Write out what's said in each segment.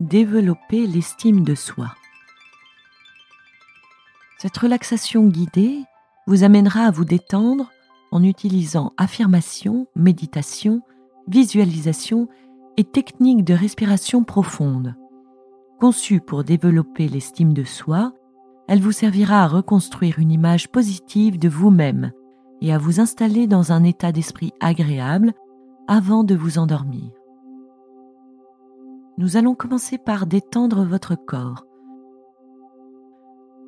développer l'estime de soi. Cette relaxation guidée vous amènera à vous détendre en utilisant affirmation, méditation, visualisation et techniques de respiration profonde. Conçue pour développer l'estime de soi, elle vous servira à reconstruire une image positive de vous-même et à vous installer dans un état d'esprit agréable avant de vous endormir. Nous allons commencer par détendre votre corps.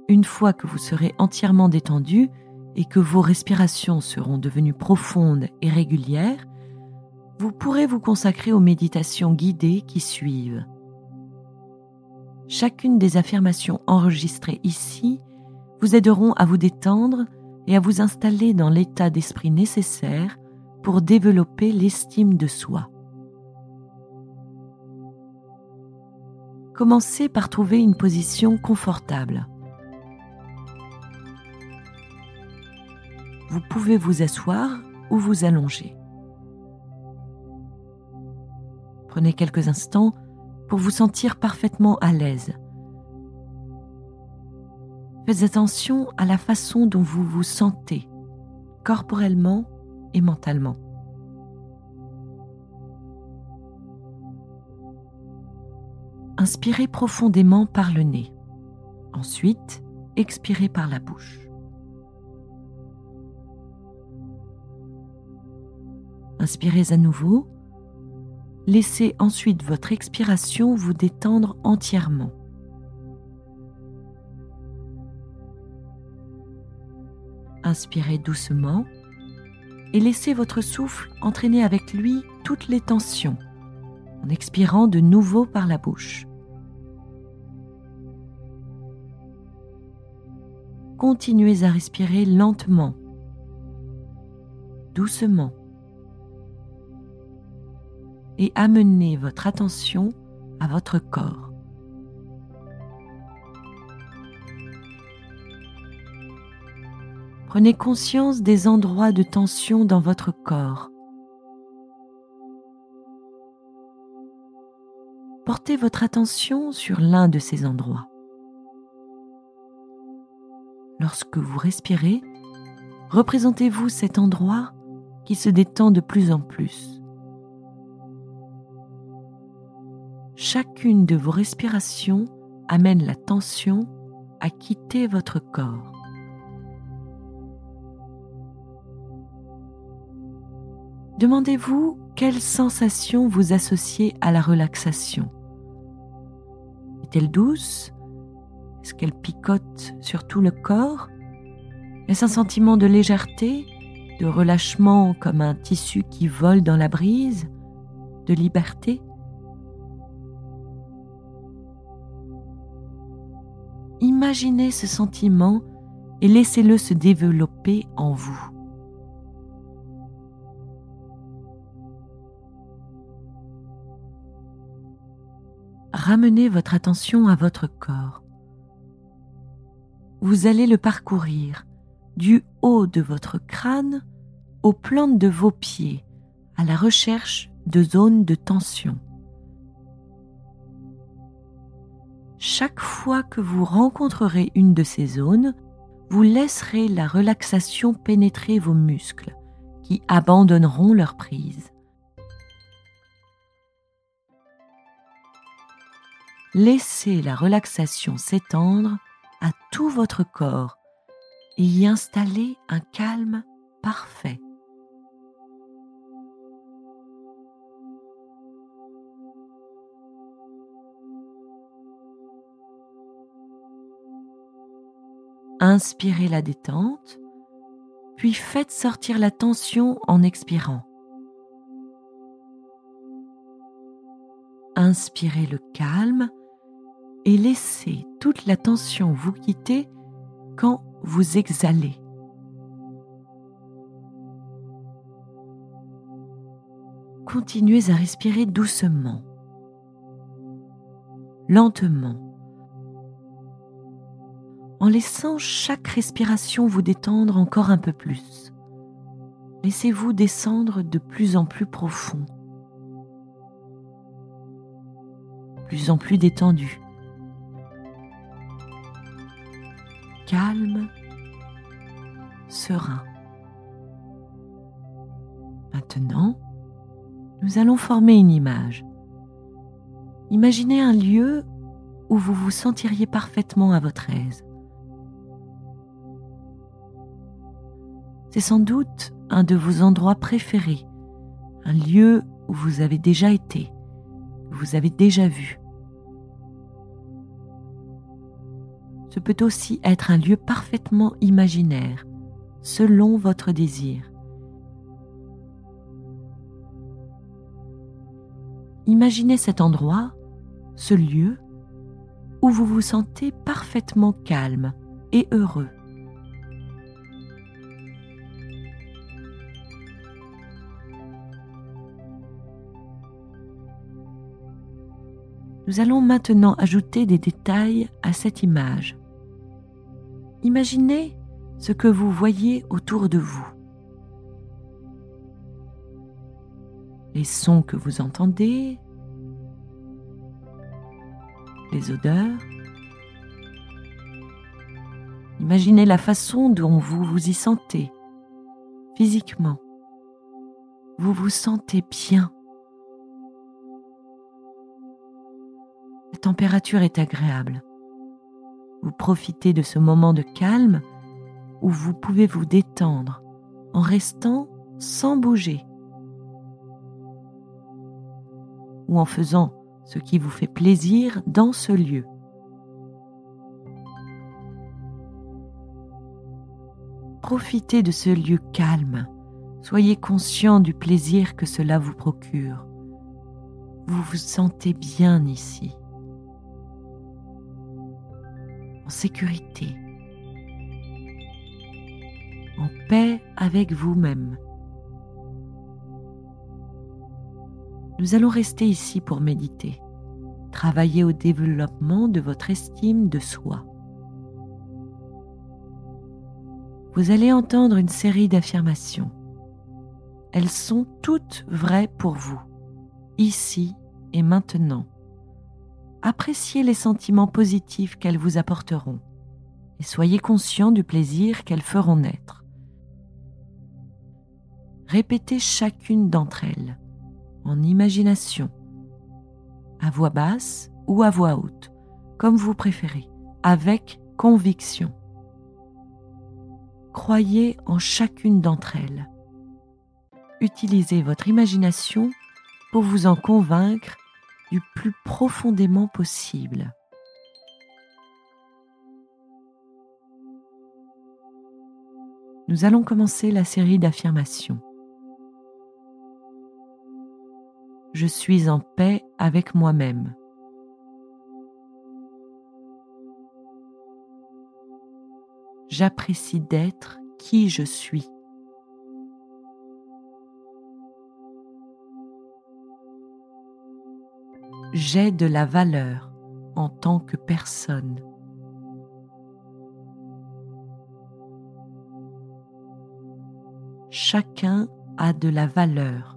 Une fois que vous serez entièrement détendu et que vos respirations seront devenues profondes et régulières, vous pourrez vous consacrer aux méditations guidées qui suivent. Chacune des affirmations enregistrées ici vous aideront à vous détendre et à vous installer dans l'état d'esprit nécessaire pour développer l'estime de soi. Commencez par trouver une position confortable. Vous pouvez vous asseoir ou vous allonger. Prenez quelques instants pour vous sentir parfaitement à l'aise. Faites attention à la façon dont vous vous sentez, corporellement et mentalement. Inspirez profondément par le nez. Ensuite, expirez par la bouche. Inspirez à nouveau. Laissez ensuite votre expiration vous détendre entièrement. Inspirez doucement et laissez votre souffle entraîner avec lui toutes les tensions en expirant de nouveau par la bouche. Continuez à respirer lentement, doucement, et amenez votre attention à votre corps. Prenez conscience des endroits de tension dans votre corps portez votre attention sur l'un de ces endroits. Lorsque vous respirez, représentez-vous cet endroit qui se détend de plus en plus. Chacune de vos respirations amène la tension à quitter votre corps. Demandez-vous quelles sensations vous associez à la relaxation. Est-elle douce qu'elle picote sur tout le corps Est-ce un sentiment de légèreté, de relâchement comme un tissu qui vole dans la brise, de liberté? Imaginez ce sentiment et laissez-le se développer en vous. ramenez votre attention à votre corps. Vous allez le parcourir du haut de votre crâne aux plantes de vos pieds à la recherche de zones de tension. Chaque fois que vous rencontrerez une de ces zones, vous laisserez la relaxation pénétrer vos muscles qui abandonneront leur prise. laissez la relaxation s'étendre à tout votre corps et y installer un calme parfait. Inspirez la détente, puis faites sortir la tension en expirant. Inspirez le calme et laissez toute la tension vous quitter quand vous exhalez. Continuez à respirer doucement, lentement, en laissant chaque respiration vous détendre encore un peu plus. Laissez-vous descendre de plus en plus profond. plus en plus détendu. Calme, serein. Maintenant, nous allons former une image. Imaginez un lieu où vous vous sentiriez parfaitement à votre aise. C'est sans doute un de vos endroits préférés, un lieu où vous avez déjà été, que vous avez déjà vu. Ce peut aussi être un lieu parfaitement imaginaire, selon votre désir. Imaginez cet endroit, ce lieu, où vous vous sentez parfaitement calme et heureux. Nous allons maintenant ajouter des détails à cette image. Imaginez ce que vous voyez autour de vous. Les sons que vous entendez, les odeurs. Imaginez la façon dont vous vous y sentez physiquement. Vous vous sentez bien. La température est agréable. Vous profitez de ce moment de calme où vous pouvez vous détendre en restant sans bouger ou en faisant ce qui vous fait plaisir dans ce lieu. Profitez de ce lieu calme, soyez conscient du plaisir que cela vous procure. Vous vous sentez bien ici, sécurité, en paix avec vous-même. Nous allons rester ici pour méditer, travailler au développement de votre estime de soi. Vous allez entendre une série d'affirmations. Elles sont toutes vraies pour vous, ici et maintenant. Appréciez les sentiments positifs qu'elles vous apporteront et soyez conscient du plaisir qu'elles feront naître. Répétez chacune d'entre elles en imagination, à voix basse ou à voix haute, comme vous préférez, avec conviction. Croyez en chacune d'entre elles. Utilisez votre imagination pour vous en convaincre du plus profondément possible. Nous allons commencer la série d'affirmations. je suis en paix avec moi-même. J'apprécie d'être qui je suis. J'ai de la valeur en tant que personne. Chacun a de la valeur.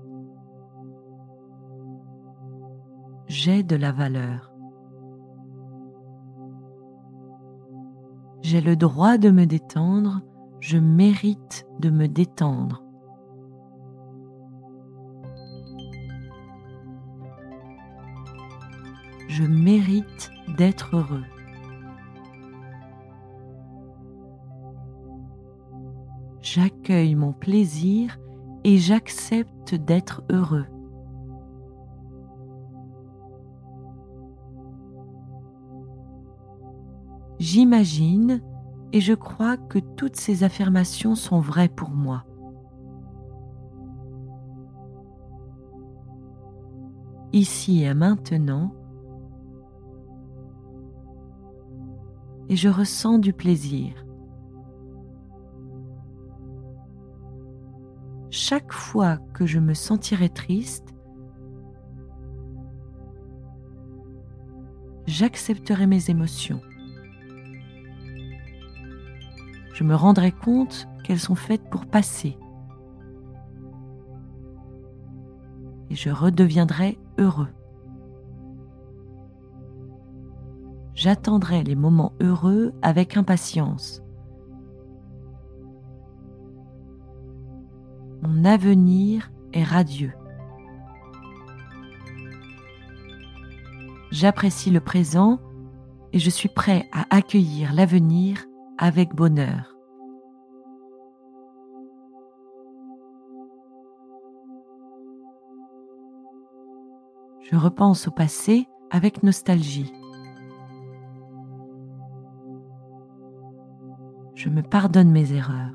j'ai de la valeur. J'ai le droit de me détendre, je mérite de me détendre. Je mérite d'être heureux. J'accueille mon plaisir et j'accepte d'être heureux. J'imagine et je crois que toutes ces affirmations sont vraies pour moi. Ici et maintenant, et je ressens du plaisir. Chaque fois que je me sentirai triste, j'accepterai mes émotions. je me rendrai compte qu'elles sont faites pour passer. Et je redeviendrai heureux. J'attendrai les moments heureux avec impatience. Mon avenir est radieux. J'apprécie le présent et je suis prêt à accueillir l'avenir avec bonheur. Je repense au passé avec nostalgie. Je me pardonne mes erreurs.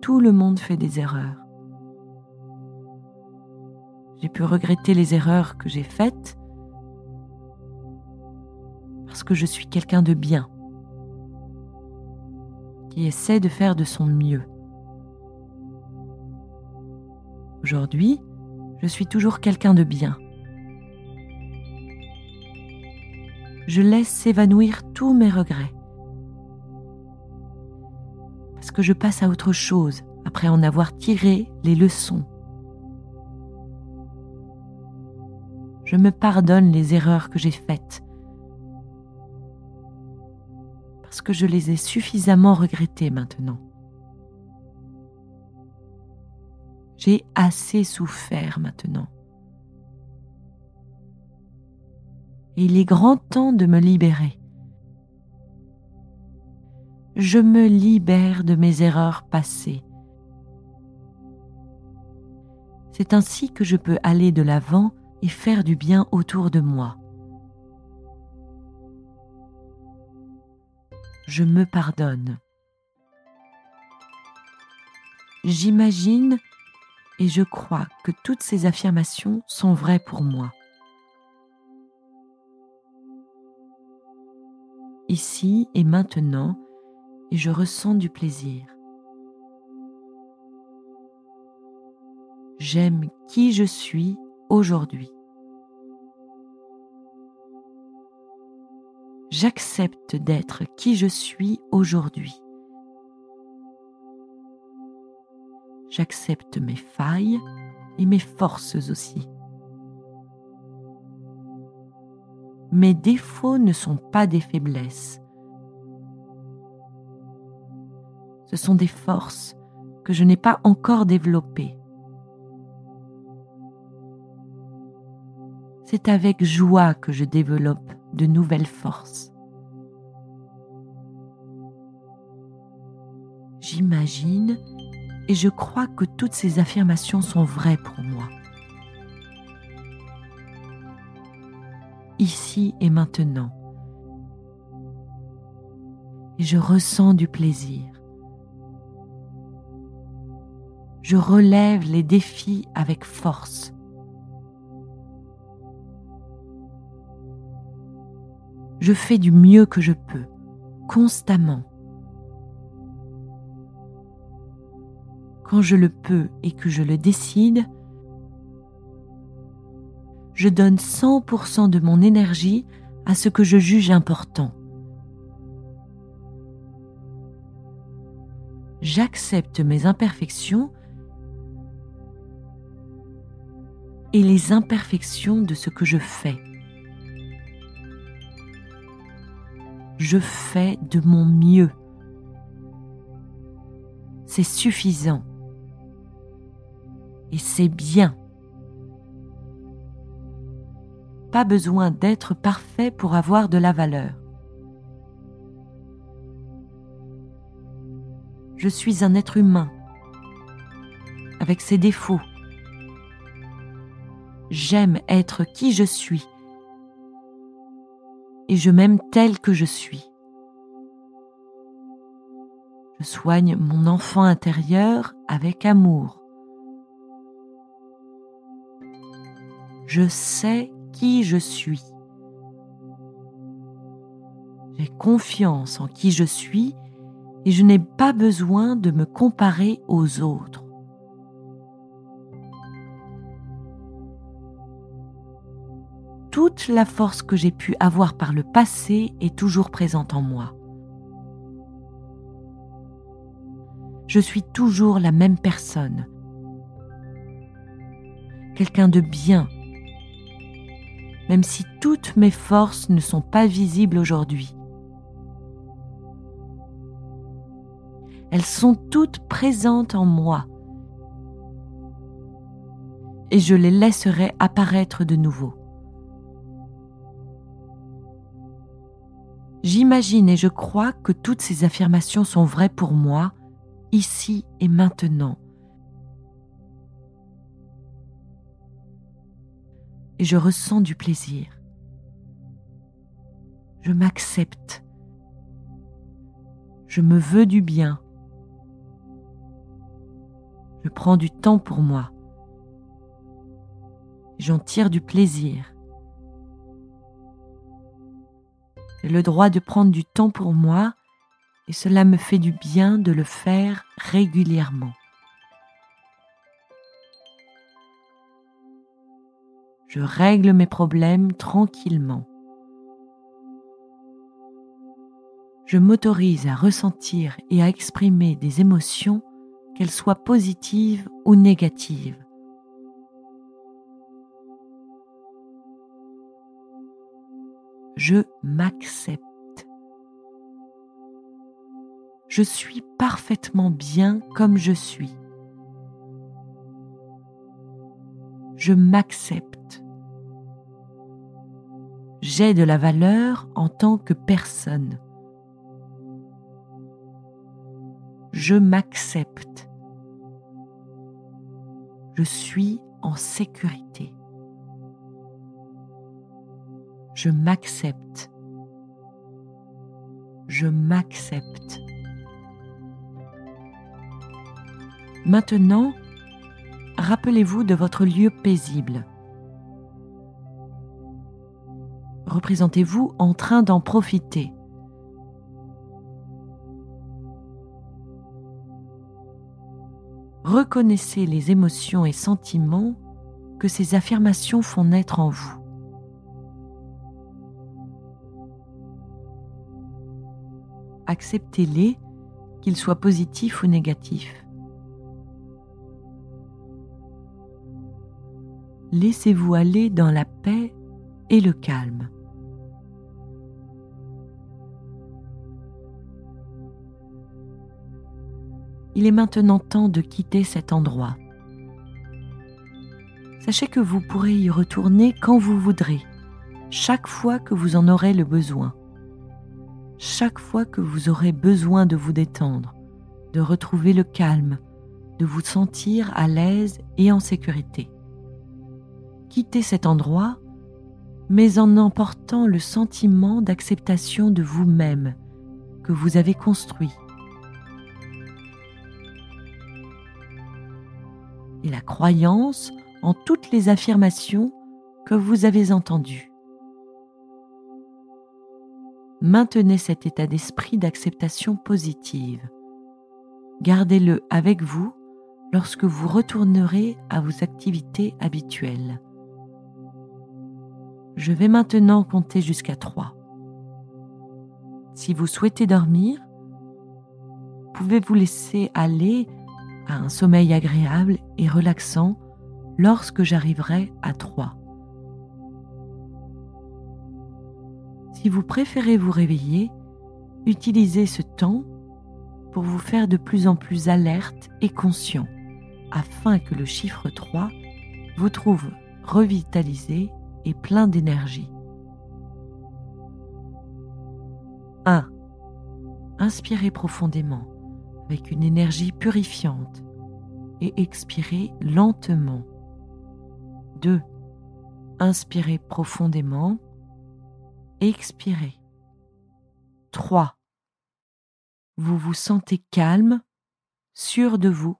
Tout le monde fait des erreurs. J'ai pu regretter les erreurs que j'ai faites parce que je suis quelqu'un de bien, qui essaie de faire de son mieux. Aujourd'hui, je suis toujours quelqu'un de bien. Je laisse s'évanouir tous mes regrets. Parce que je passe à autre chose après en avoir tiré les leçons. Je me pardonne les erreurs que j'ai faites parce que je les ai suffisamment regrettées maintenant. J'ai assez souffert maintenant. Il est grand temps de me libérer. Je me libère de mes erreurs passées. C'est ainsi que je peux aller de l'avant et faire du bien autour de moi. je me pardonne. J'imagine et je crois que toutes ces affirmations sont vraies pour moi. Ici et maintenant, et je ressens du plaisir. J'aime qui je suis aujourd'hui. j'accepte d'être qui je suis aujourd'hui. J'accepte mes failles et mes forces aussi. Mes défauts ne sont pas des faiblesses. Ce sont des forces que je n'ai pas encore développées. C'est avec joie que je développe de nouvelles forces. J'imagine et je crois que toutes ces affirmations sont vraies pour moi. Ici et maintenant. Et je ressens du plaisir. Je relève les défis avec force. je fais du mieux que je peux, constamment. Quand je le peux et que je le décide, je donne 100% de mon énergie à ce que je juge important. J'accepte mes imperfections et les imperfections de ce que je fais. je fais de mon mieux. C'est suffisant. Et c'est bien. Pas besoin d'être parfait pour avoir de la valeur. Je suis un être humain, avec ses défauts. J'aime être qui je suis et je m'aime tel que je suis. Je soigne mon enfant intérieur avec amour. Je sais je suis. J'ai confiance en qui je suis et je n'ai pas besoin de me comparer aux autres. toute la force que j'ai pu avoir par le passé est toujours présente en moi. Je suis toujours la même personne, quelqu'un de bien, même si toutes mes forces ne sont pas visibles aujourd'hui. Elles sont toutes présentes en moi et je les laisserai apparaître de nouveau. J'imagine et je crois que toutes ces affirmations sont vraies pour moi, ici et maintenant. Et je ressens du plaisir. Je m'accepte. Je me veux du bien. Je prends du temps pour moi. J'en tire du plaisir. J'ai le droit de prendre du temps pour moi et cela me fait du bien de le faire régulièrement. Je règle mes problèmes tranquillement. Je m'autorise à ressentir et à exprimer des émotions, qu'elles soient positives ou négatives. je m'accepte. Je suis parfaitement bien comme je suis. Je m'accepte. J'ai de la valeur en tant que personne. Je m'accepte. Je suis en sécurité je m'accepte. Je m'accepte. Maintenant, rappelez-vous de votre lieu paisible. Représentez-vous en train d'en profiter. Reconnaissez les émotions et sentiments que ces affirmations font naître en vous. acceptez-les, qu'ils soient positifs ou négatifs. Laissez-vous aller dans la paix et le calme. Il est maintenant temps de quitter cet endroit. Sachez que vous pourrez y retourner quand vous voudrez, chaque fois que vous en aurez le besoin chaque fois que vous aurez besoin de vous détendre, de retrouver le calme, de vous sentir à l'aise et en sécurité. Quittez cet endroit, mais en emportant le sentiment d'acceptation de vous-même que vous avez construit. Et la croyance en toutes les affirmations que vous avez entendues. Maintenez cet état d'esprit d'acceptation positive. Gardez-le avec vous lorsque vous retournerez à vos activités habituelles. Je vais maintenant compter jusqu'à 3. Si vous souhaitez dormir, pouvez vous laisser aller à un sommeil agréable et relaxant lorsque j'arriverai à 3. Si vous préférez vous réveiller, utilisez ce temps pour vous faire de plus en plus alerte et conscient, afin que le chiffre 3 vous trouve revitalisé et plein d'énergie. 1. Inspirez profondément avec une énergie purifiante et expirez lentement. 2. Inspirez profondément expirez. 3. Vous vous sentez calme, sûr de vous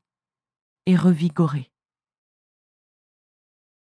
et revigoré.